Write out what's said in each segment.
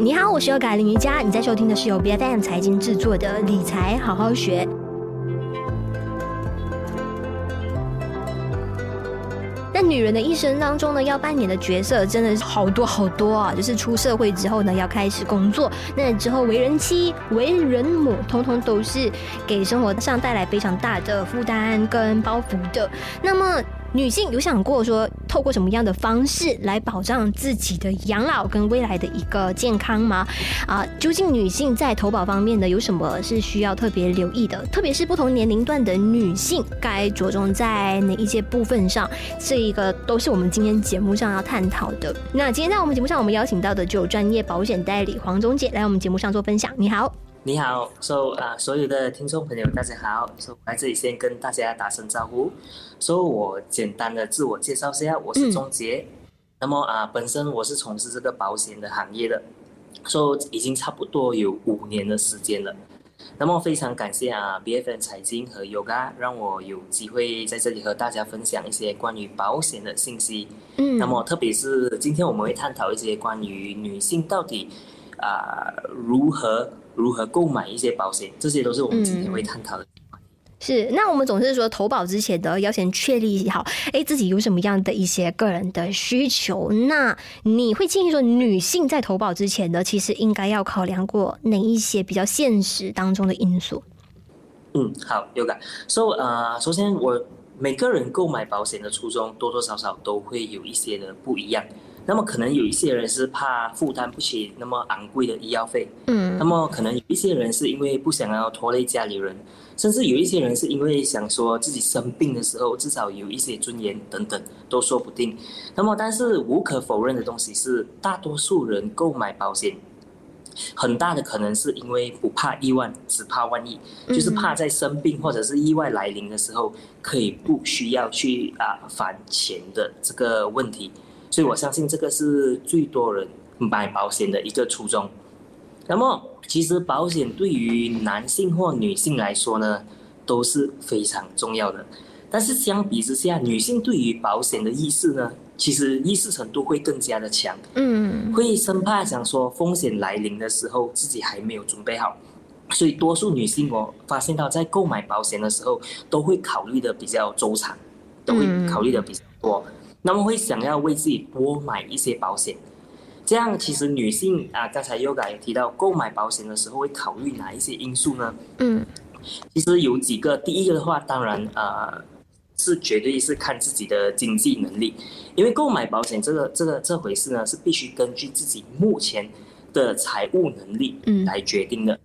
你好，我是优改林瑜伽，你在收听的是由 BFM 财经制作的理财好好学。那女人的一生当中呢，要扮演的角色真的是好多好多啊！就是出社会之后呢，要开始工作，那之后为人妻、为人母，通通都是给生活上带来非常大的负担跟包袱的。那么。女性有想过说，透过什么样的方式来保障自己的养老跟未来的一个健康吗？啊，究竟女性在投保方面呢，有什么是需要特别留意的？特别是不同年龄段的女性，该着重在哪一些部分上？这一个都是我们今天节目上要探讨的。那今天在我们节目上，我们邀请到的就有专业保险代理黄宗介来我们节目上做分享。你好。你好，So 啊、uh，所有的听众朋友，大家好。So 来这里先跟大家打声招呼。So 我简单的自我介绍一下，我是钟杰。嗯、那么啊，本身我是从事这个保险的行业的，So 已经差不多有五年的时间了。那么非常感谢啊，BFN 财经和 Yoga 让我有机会在这里和大家分享一些关于保险的信息。嗯。那么特别是今天我们会探讨一些关于女性到底啊、呃、如何。如何购买一些保险，这些都是我们今天会探讨的。嗯。是，那我们总是说投保之前的要先确立好，哎，自己有什么样的一些个人的需求。那你会建议说，女性在投保之前呢，其实应该要考量过哪一些比较现实当中的因素？嗯，好，有感。So，呃，首先我每个人购买保险的初衷，多多少少都会有一些的不一样。那么可能有一些人是怕负担不起那么昂贵的医药费，嗯，那么可能有一些人是因为不想要拖累家里人，甚至有一些人是因为想说自己生病的时候至少有一些尊严等等，都说不定。那么但是无可否认的东西是，大多数人购买保险，很大的可能是因为不怕一万，只怕万一，就是怕在生病或者是意外来临的时候，可以不需要去啊返钱的这个问题。所以我相信这个是最多人买保险的一个初衷。那么，其实保险对于男性或女性来说呢，都是非常重要的。但是相比之下，女性对于保险的意识呢，其实意识程度会更加的强。嗯，会生怕想说风险来临的时候自己还没有准备好。所以多数女性我发现到在购买保险的时候，都会考虑的比较周长，都会考虑的比较多。那么会想要为自己多买一些保险，这样其实女性啊，刚才 Yoga 也提到，购买保险的时候会考虑哪一些因素呢？嗯，其实有几个，第一个的话，当然啊、呃，是绝对是看自己的经济能力，因为购买保险这个这个这回事呢，是必须根据自己目前的财务能力来决定的。嗯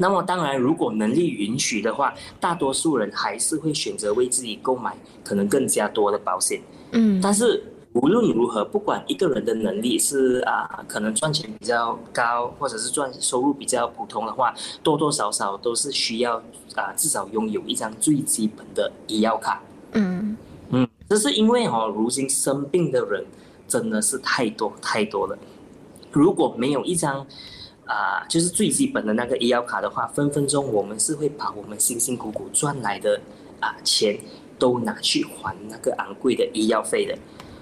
那么当然，如果能力允许的话，大多数人还是会选择为自己购买可能更加多的保险。嗯，但是无论如何，不管一个人的能力是啊，可能赚钱比较高，或者是赚收入比较普通的话，多多少少都是需要啊，至少拥有一张最基本的医药卡。嗯嗯，这是因为哦，如今生病的人真的是太多太多了，如果没有一张。啊，就是最基本的那个医药卡的话，分分钟我们是会把我们辛辛苦苦赚来的啊钱都拿去还那个昂贵的医药费的，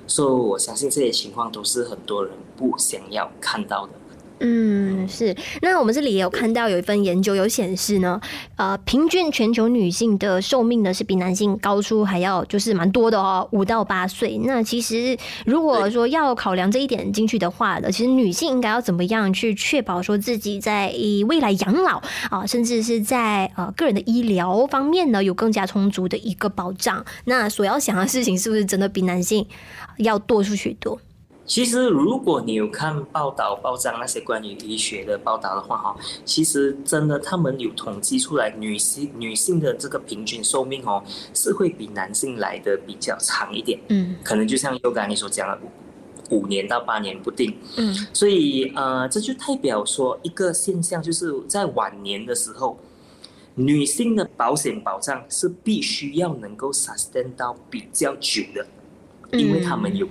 所以我相信这些情况都是很多人不想要看到的。嗯，是。那我们这里也有看到有一份研究有显示呢，呃，平均全球女性的寿命呢是比男性高出还要就是蛮多的哦，五到八岁。那其实如果说要考量这一点进去的话呢，其实女性应该要怎么样去确保说自己在未来养老啊，甚至是在呃个人的医疗方面呢有更加充足的一个保障？那所要想的事情是不是真的比男性要多出许多？其实，如果你有看报道、报章那些关于医学的报道的话，哈，其实真的他们有统计出来，女性女性的这个平均寿命哦，是会比男性来的比较长一点。嗯，可能就像优刚你所讲的，五年到八年不定。嗯，所以呃，这就代表说一个现象，就是在晚年的时候，女性的保险保障是必须要能够 sustain 到比较久的，因为他们有。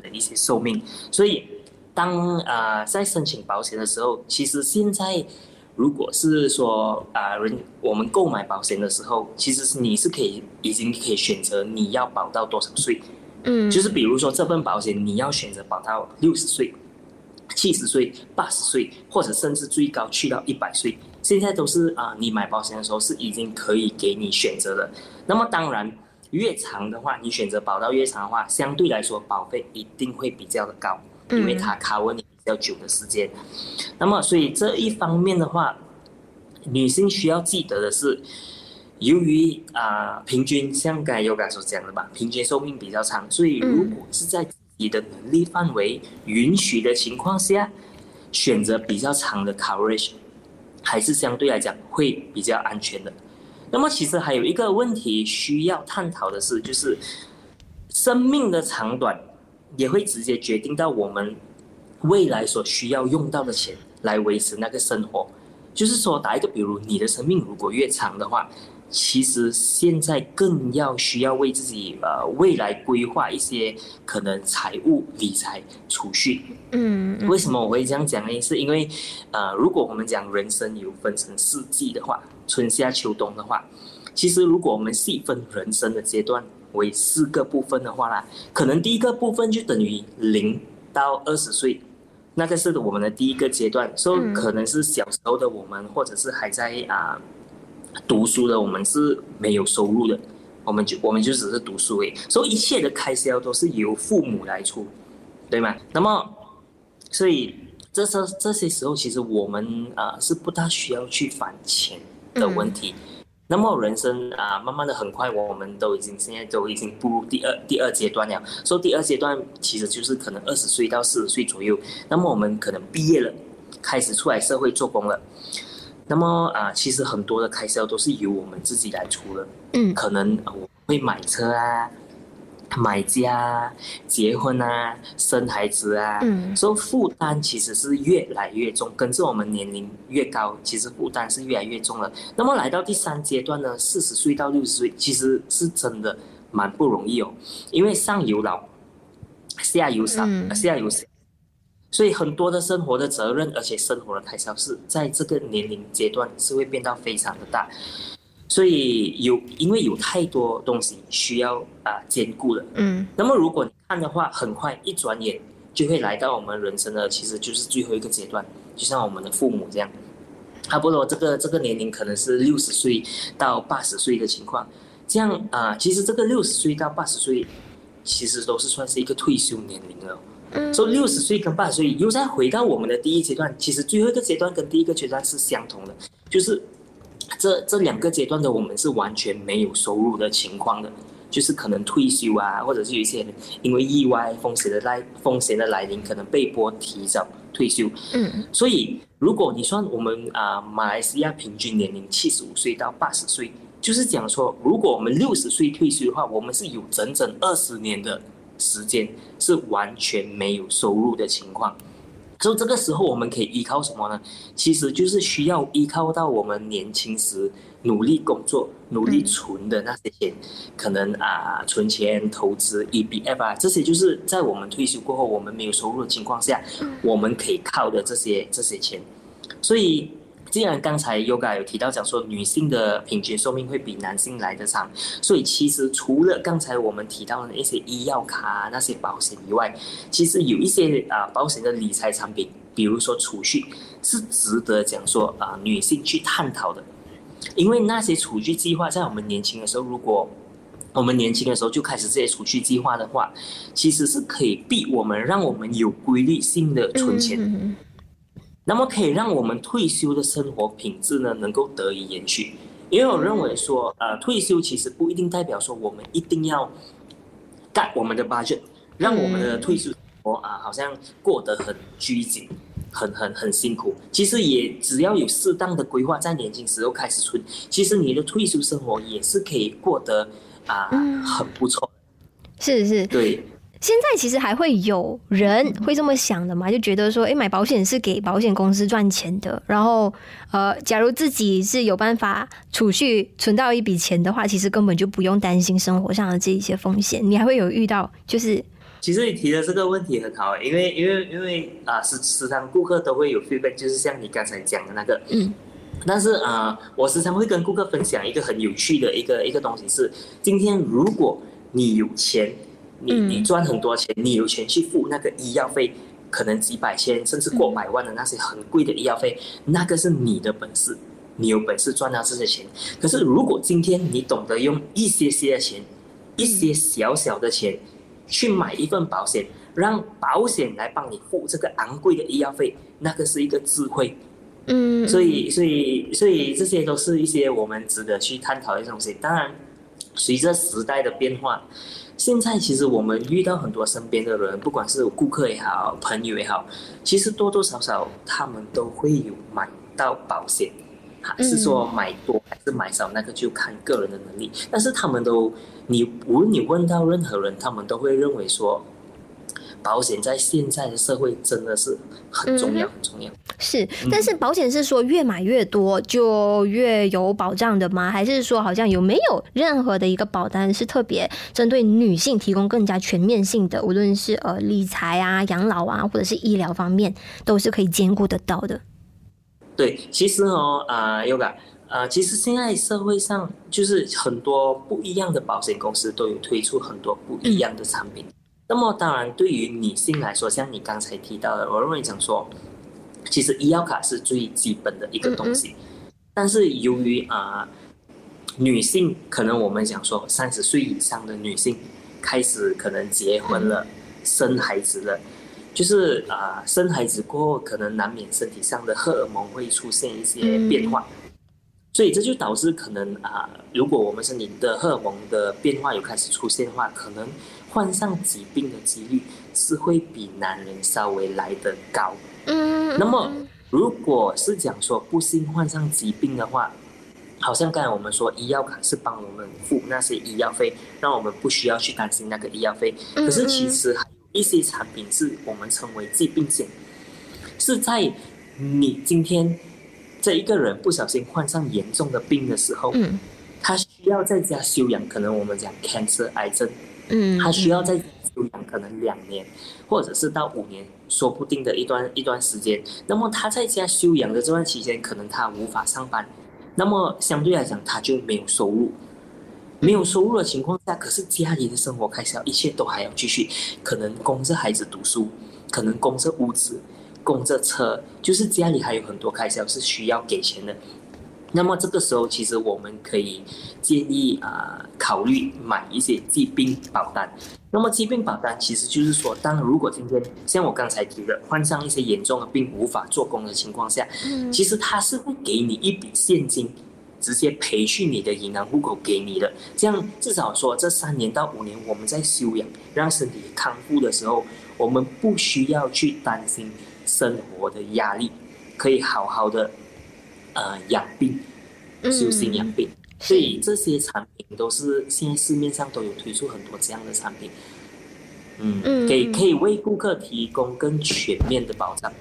的一些寿命，所以当啊、呃、在申请保险的时候，其实现在如果是说啊、呃、人我们购买保险的时候，其实是你是可以已经可以选择你要保到多少岁，嗯，就是比如说这份保险你要选择保到六十岁，七十岁、八十岁，或者甚至最高去到一百岁，现在都是啊，你买保险的时候是已经可以给你选择的。那么当然，越长的话，你选择保到越长的话，相对来说保费一定会比较的高，因为它 cover 你比较久的时间。那么所以这一方面的话，女性需要记得的是，由于啊平均像刚才 Yoga 所讲的吧，平均寿命比较长，所以如果是在你的能力范围允许的情况下，选择比较长的 coverage，还是相对来讲会比较安全的。那么其实还有一个问题需要探讨的是，就是生命的长短也会直接决定到我们未来所需要用到的钱来维持那个生活。就是说，打一个比如，你的生命如果越长的话。其实现在更要需要为自己呃未来规划一些可能财务理财储蓄。嗯，为什么我会这样讲呢？是因为呃，如果我们讲人生有分成四季的话，春夏秋冬的话，其实如果我们细分人生的阶段为四个部分的话啦，可能第一个部分就等于零到二十岁，那个是我们的第一个阶段，所以可能是小时候的我们，或者是还在啊。呃读书的我们是没有收入的，我们就我们就只是读书诶，所以一切的开销都是由父母来出，对吗？那么，所以这这这些时候，其实我们啊是不大需要去还钱的问题。嗯、那么人生啊，慢慢的很快，我们都已经现在都已经步入第二第二阶段了。所以第二阶段其实就是可能二十岁到四十岁左右，那么我们可能毕业了，开始出来社会做工了。那么啊，其实很多的开销都是由我们自己来出的。嗯，可能我会买车啊、买家啊、结婚啊、生孩子啊。嗯，所以负担其实是越来越重，跟着我们年龄越高，其实负担是越来越重了。那么来到第三阶段呢，四十岁到六十岁，其实是真的蛮不容易哦，因为上有老，下有小，嗯、下有小。所以很多的生活的责任，而且生活的开销是在这个年龄阶段是会变到非常的大，所以有因为有太多东西需要啊、呃、兼顾了。嗯。那么如果你看的话，很快一转眼就会来到我们人生的其实就是最后一个阶段，就像我们的父母这样，差不多这个这个年龄可能是六十岁到八十岁的情况，这样啊、呃，其实这个六十岁到八十岁，其实都是算是一个退休年龄了。所以六十岁跟八十岁又再回到我们的第一阶段，其实最后一个阶段跟第一个阶段是相同的，就是这这两个阶段的我们是完全没有收入的情况的，就是可能退休啊，或者是有一些人因为意外风险的来风险的来临，可能被迫提早退休。嗯，所以如果你算我们啊、呃、马来西亚平均年龄七十五岁到八十岁，就是讲说，如果我们六十岁退休的话，我们是有整整二十年的。时间是完全没有收入的情况，所以这个时候我们可以依靠什么呢？其实就是需要依靠到我们年轻时努力工作、努力存的那些钱，可能啊存钱、投资、EBF 啊，这些就是在我们退休过后，我们没有收入的情况下，我们可以靠的这些这些钱，所以。既然刚才 Yoga 有提到讲说女性的平均寿命会比男性来得长，所以其实除了刚才我们提到的一些医药卡那些保险以外，其实有一些啊保险的理财产品，比如说储蓄，是值得讲说啊女性去探讨的，因为那些储蓄计划在我们年轻的时候，如果我们年轻的时候就开始这些储蓄计划的话，其实是可以逼我们让我们有规律性的存钱。那么可以让我们退休的生活品质呢，能够得以延续。因为我认为说，呃，退休其实不一定代表说我们一定要干我们的 budget，让我们的退休生活啊，好像过得很拘谨，很很很辛苦。其实也只要有适当的规划，在年轻时候开始存，其实你的退休生活也是可以过得啊很不错。是是，对。现在其实还会有人会这么想的嘛？就觉得说，诶，买保险是给保险公司赚钱的。然后，呃，假如自己是有办法储蓄存到一笔钱的话，其实根本就不用担心生活上的这一些风险。你还会有遇到，就是，其实你提的这个问题很好，因为因为因为啊，时时常顾客都会有 feedback，就是像你刚才讲的那个，嗯。但是啊，我时常会跟顾客分享一个很有趣的一个一个东西是，今天如果你有钱。你你赚很多钱，你有钱去付那个医药费，可能几百千甚至过百万的那些很贵的医药费，那个是你的本事，你有本事赚到这些钱。可是如果今天你懂得用一些些的钱，一些小小的钱去买一份保险，让保险来帮你付这个昂贵的医药费，那个是一个智慧。嗯，所以，所以，所以这些都是一些我们值得去探讨的东西。当然，随着时代的变化，现在其实我们遇到很多身边的人，不管是顾客也好，朋友也好，其实多多少少他们都会有买到保险，还是说买多还是买少，那个就看个人的能力。但是他们都，你无论你问到任何人，他们都会认为说。保险在现在的社会真的是很重要，很重要。是，但是保险是说越买越多就越有保障的吗？还是说好像有没有任何的一个保单是特别针对女性提供更加全面性的？无论是呃理财啊、养老啊，或者是医疗方面，都是可以兼顾得到的。对，其实哦，啊，Yoga，啊，其实现在社会上就是很多不一样的保险公司都有推出很多不一样的产品。嗯那么当然，对于女性来说，像你刚才提到的，我认为讲说，其实医药卡是最基本的一个东西。但是由于啊、呃，女性可能我们讲说三十岁以上的女性开始可能结婚了、生孩子了，就是啊、呃，生孩子过后可能难免身体上的荷尔蒙会出现一些变化，所以这就导致可能啊、呃，如果我们身体的荷尔蒙的变化有开始出现的话，可能。患上疾病的几率是会比男人稍微来得高。嗯，那么如果是讲说不幸患上疾病的话，好像刚才我们说医药卡是帮我们付那些医药费，让我们不需要去担心那个医药费。可是其实还有一些产品是我们称为疾病险，是在你今天这一个人不小心患上严重的病的时候，嗯，他需要在家休养，可能我们讲 cancer 癌症。嗯，他需要在休养可能两年，或者是到五年，说不定的一段一段时间。那么他在家休养的这段期间，可能他无法上班，那么相对来讲他就没有收入。没有收入的情况下，可是家里的生活开销一切都还要继续，可能供着孩子读书，可能供着屋子，供着车，就是家里还有很多开销是需要给钱的。那么这个时候，其实我们可以建议啊、呃，考虑买一些疾病保单。那么疾病保单其实就是说，当如果今天像我刚才提的，患上一些严重的病无法做工的情况下，其实它是会给你一笔现金，直接赔去你的银行户口给你的。这样至少说这三年到五年我们在休养，让身体康复的时候，我们不需要去担心生活的压力，可以好好的。呃，养病，修心养病，嗯，所以这些产品都是现在市面上都有推出很多这样的产品，嗯，给可以为顾客提供更全面的保障。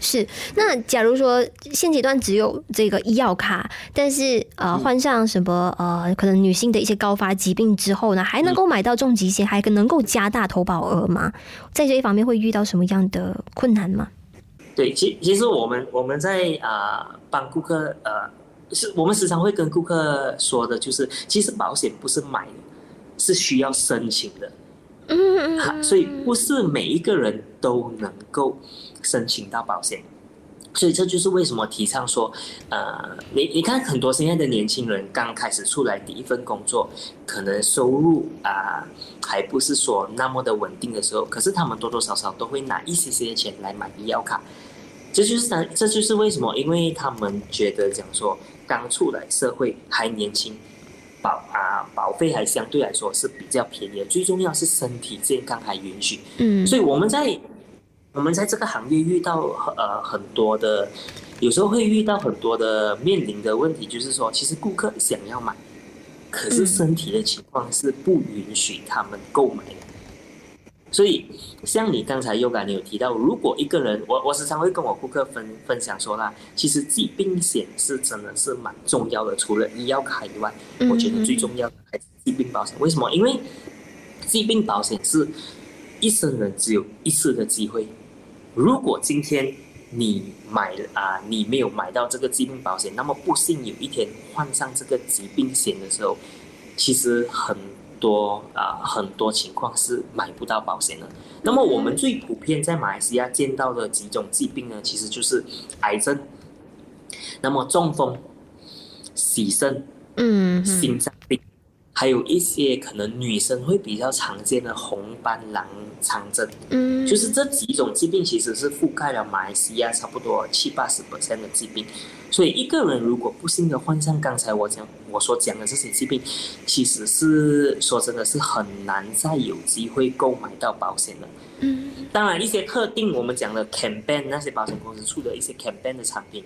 是，那假如说现阶段只有这个医药卡，但是呃患上什么呃可能女性的一些高发疾病之后呢，还能够买到重疾险，还能够加大投保额吗？在这一方面会遇到什么样的困难吗？对，其其实我们我们在啊、呃、帮顾客呃，是我们时常会跟顾客说的，就是其实保险不是买的，是需要申请的，嗯嗯，所以不是每一个人都能够申请到保险，所以这就是为什么提倡说，呃，你你看很多现在的年轻人刚开始出来第一份工作，可能收入啊、呃、还不是说那么的稳定的时候，可是他们多多少少都会拿一些些钱来买医药卡。这就是他，这就是为什么，因为他们觉得讲说刚出来社会还年轻，保啊保费还相对来说是比较便宜的，最重要是身体健康还允许。嗯，所以我们在我们在这个行业遇到呃很多的，有时候会遇到很多的面临的问题，就是说其实顾客想要买，可是身体的情况是不允许他们购买的。所以，像你刚才 Yoga 你有提到，如果一个人，我我时常会跟我顾客分分享说啦，其实疾病险是真的是蛮重要的，除了医药卡以外，我觉得最重要的还是疾病保险。为什么？因为疾病保险是一生人只有一次的机会。如果今天你买了啊，你没有买到这个疾病保险，那么不幸有一天患上这个疾病险的时候，其实很。多啊、呃，很多情况是买不到保险的。那么我们最普遍在马来西亚见到的几种疾病呢，其实就是癌症，那么中风、洗肾，嗯，心脏病。还有一些可能女生会比较常见的红斑狼疮症，嗯，就是这几种疾病其实是覆盖了马来西亚差不多七八十 percent 的疾病，所以一个人如果不幸的患上刚才我讲我所讲的这些疾病，其实是说真的是很难再有机会购买到保险的，嗯，当然一些特定我们讲的 campaign 那些保险公司出的一些 campaign 的产品。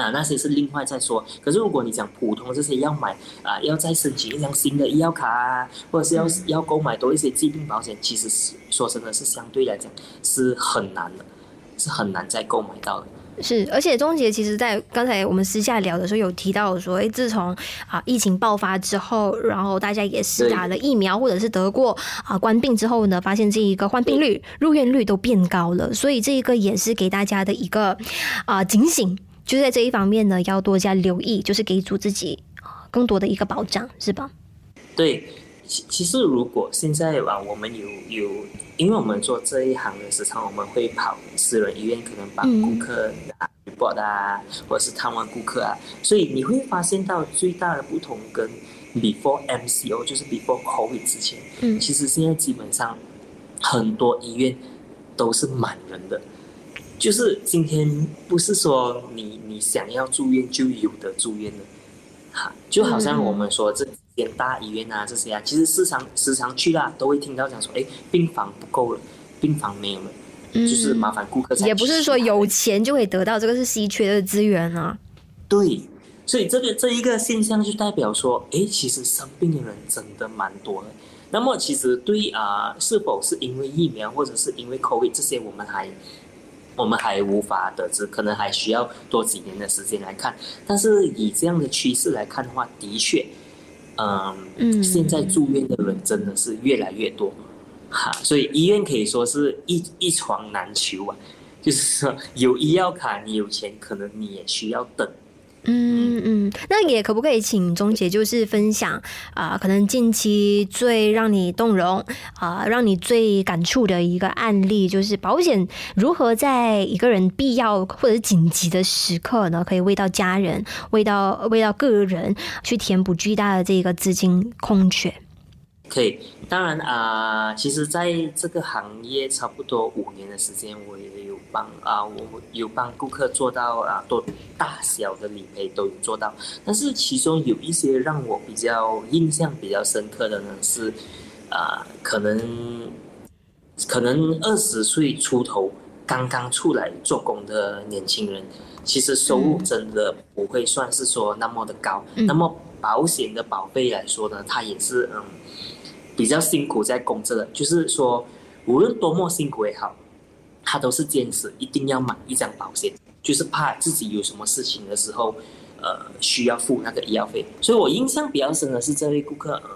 啊，那些是另外再说。可是如果你讲普通这些要买啊，要再申请一张新的医药卡啊，或者是要要购买多一些疾病保险，其实是说真的是相对来讲是很难的，是很难再购买到的。是，而且钟杰其实在刚才我们私下聊的时候有提到说，哎，自从啊疫情爆发之后，然后大家也是打了疫苗或者是得过啊冠病之后呢，发现这一个患病率、入院率都变高了，所以这一个也是给大家的一个啊警醒。就在这一方面呢，要多加留意，就是给足自己更多的一个保障，是吧？对，其其实如果现在啊，我们有有，因为我们做这一行的时常我们会跑私人医院，可能帮顾客啊 report 啊，或者是探望顾客啊，所以你会发现到最大的不同跟 before MCO，就是 before COVID 之前，嗯，其实现在基本上很多医院都是满人的。就是今天不是说你你想要住院就有的住院的，哈，就好像我们说这几间大医院啊这些啊，其实时常时常去啦，都会听到讲说，哎，病房不够了，病房没有了，就是麻烦顾客。也不是说有钱就可以得到，这个是稀缺的资源啊。对，所以这个这一个现象就代表说，哎，其实生病的人真的蛮多的。那么其实对啊，是否是因为疫苗或者是因为 COVID 这些，我们还。我们还无法得知，可能还需要多几年的时间来看。但是以这样的趋势来看的话，的确，嗯，嗯，现在住院的人真的是越来越多，哈，所以医院可以说是一一床难求啊。就是说，有医药卡，你有钱，可能你也需要等。嗯嗯，那也可不可以请钟姐就是分享啊、可能近期最让你动容啊、让你最感触的一个案例，就是保险如何在一个人必要或者紧急的时刻呢，可以为到家人、为到为到个人去填补巨大的这个资金空缺。可以，当然啊、呃，其实在这个行业差不多五年的时间，我也有帮啊、呃，我有帮顾客做到啊，多大小的理赔都有做到。但是其中有一些让我比较印象比较深刻的呢，是啊、呃，可能可能二十岁出头刚刚出来做工的年轻人，其实收入真的不会算是说那么的高。嗯、那么保险的保费来说呢，它也是嗯。比较辛苦在工作的，就是说，无论多么辛苦也好，他都是坚持一定要买一张保险，就是怕自己有什么事情的时候，呃，需要付那个医药费。所以我印象比较深的是这位顾客，呃，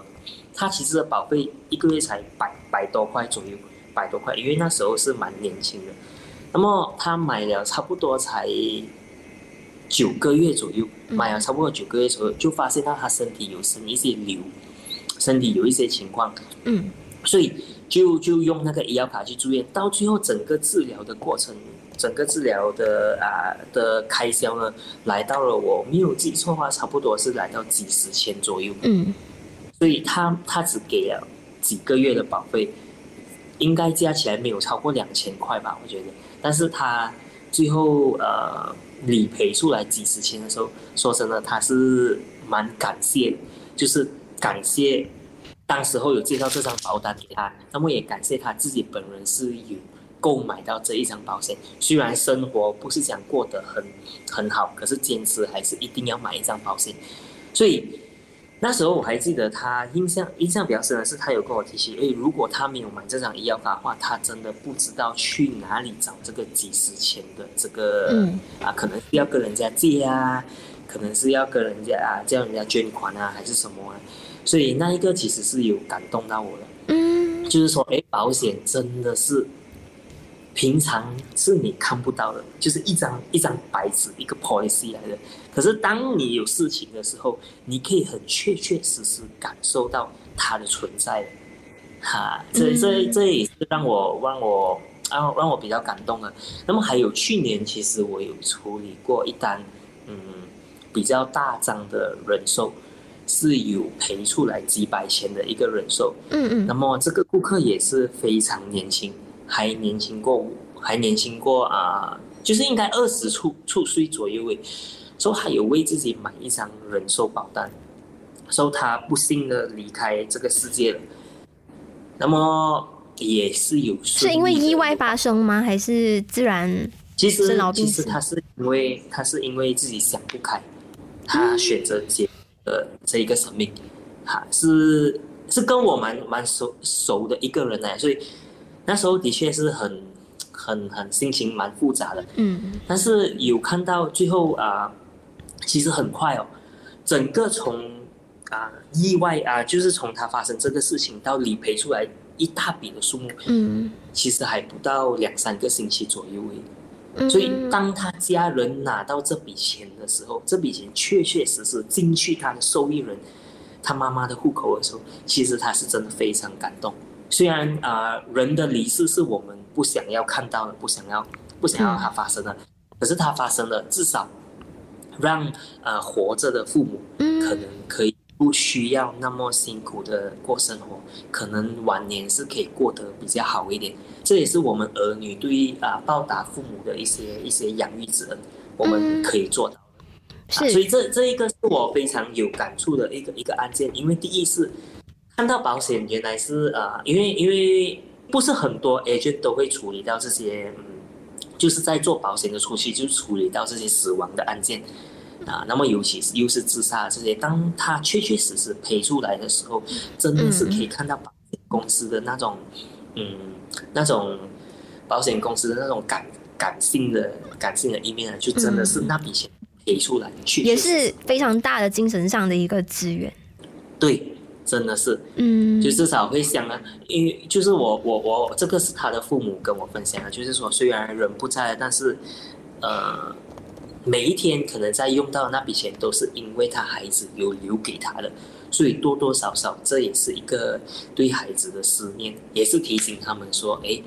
他其实的保费一个月才百百多块左右，百多块，因为那时候是蛮年轻的。那么他买了差不多才九个月左右，买了差不多九个月左右，就发现到他身体有生一些瘤。身体有一些情况，嗯，所以就就用那个医药卡去住院，到最后整个治疗的过程，整个治疗的啊的开销呢，来到了我没有记错的话，差不多是来到几十千左右，嗯，所以他他只给了几个月的保费，应该加起来没有超过两千块吧，我觉得，但是他最后呃理赔出来几十千的时候，说真的他是蛮感谢，就是。感谢当时候有介绍这张保单给他，那么也感谢他自己本人是有购买到这一张保险。虽然生活不是讲过得很很好，可是坚持还是一定要买一张保险。所以那时候我还记得他印象印象比较深的是，他有跟我提起，诶，如果他没有买这张医药卡的话，他真的不知道去哪里找这个几十千的这个、啊，可能要跟人家借啊，可能是要跟人家啊叫人家捐款啊，还是什么。所以那一个其实是有感动到我的，嗯，就是说，哎，保险真的是平常是你看不到的，就是一张一张白纸，一个 policy 来的。可是当你有事情的时候，你可以很确确实实感受到它的存在的，哈，这这这也是让我让我让让我比较感动的。那么还有去年，其实我有处理过一单嗯比较大张的人寿，是有赔出来几百千的一个人寿，嗯嗯，那么这个顾客也是非常年轻，还年轻过我，还年轻过啊、呃，就是应该二十出出岁左右诶。说他有为自己买一张人寿保单，说他不幸的离开这个世界了，那么也是有是因为意外发生吗？还是自然？其实其实他是因为他是因为自己想不开，他选择结呃这一个生命，哈是是跟我蛮蛮熟熟的一个人呢，所以那时候的确是很很很心情蛮复杂的，嗯，但是有看到最后啊。其实很快哦，整个从啊意外啊，就是从他发生这个事情到理赔出来一大笔的数目，嗯，其实还不到两三个星期左右所以当他家人拿到这笔钱的时候，这笔钱确确实实进去他的受益人他妈妈的户口的时候，其实他是真的非常感动。虽然啊，人的离世是我们不想要看到的，不想要不想要它发生的，嗯，可是它发生了，至少。让呃活着的父母，可能可以不需要那么辛苦的过生活，可能晚年是可以过得比较好一点。这也是我们儿女对于啊报答父母的一些一些养育之恩，我们可以做到的。是，啊，所以这这一个是我非常有感触的一个一个案件，因为第一是看到保险原来是啊，因为因为不是很多 agent 都会处理到这些嗯。就是在做保险的初期就处理到这些死亡的案件，啊，那么尤其是又是自杀这些，当他确确实实赔出来的时候，真的是可以看到保险公司的那种，嗯，那种保险公司的那种感感性的感性的一面啊，就真的是那笔钱赔出来，确确实实也是非常大的精神上的一个资源，对。真的是，嗯，就至少会想啊，因为就是我我我这个是他的父母跟我分享的，就是说虽然人不在，但是，呃，每一天可能在用到的那笔钱都是因为他孩子有留给他的，所以多多少少这也是一个对孩子的思念，也是提醒他们说，哎，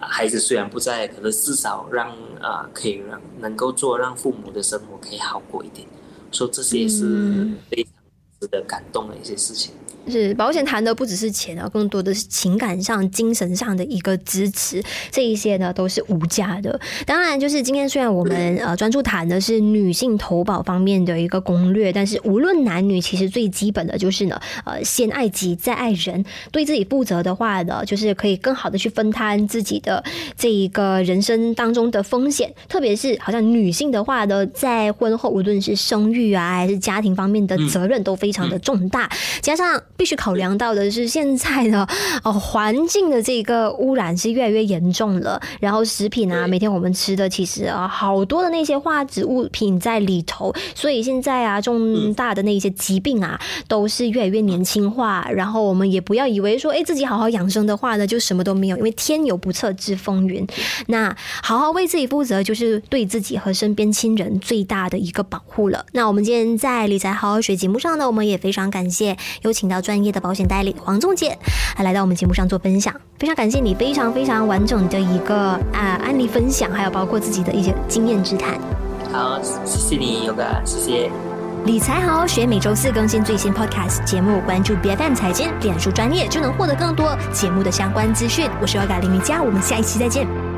孩子虽然不在，可是至少让啊、呃、可以让能够做让父母的生活可以好过一点，说这些是非常值得感动的一些事情。是保险谈的不只是钱啊，更多的是情感上、精神上的一个支持，这一些呢都是无价的。当然，就是今天虽然我们呃专注谈的是女性投保方面的一个攻略，但是无论男女，其实最基本的就是呢，呃，先爱己再爱人，对自己负责的话呢，就是可以更好的去分摊自己的这一个人生当中的风险。特别是好像女性的话呢，在婚后无论是生育啊，还是家庭方面的责任都非常的重大，加上。必须考量到的是，现在的 哦环境的这个污染是越来越严重了。然后食品啊，每天我们吃的其实啊，好多的那些化质物品在里头，所以现在啊，重大的那些疾病啊，都是越来越年轻化。然后我们也不要以为说，哎，自己好好养生的话呢，就什么都没有，因为天有不测之风云。那好好为自己负责，就是对自己和身边亲人最大的一个保护了。那我们今天在理财好好学节目上呢，我们也非常感谢有请到专业的保险代理黄仲杰，还来到我们节目上做分享，非常感谢你非常非常完整的一个啊案例分享，还有包括自己的一些经验之谈。好，谢谢你，Yoga，谢谢。理财好好学，每周四更新最新 Podcast 节目，关注 BFM 财经，脸书专业就能获得更多节目的相关资讯。我是 Yoga 林瑜伽，我们下一期再见。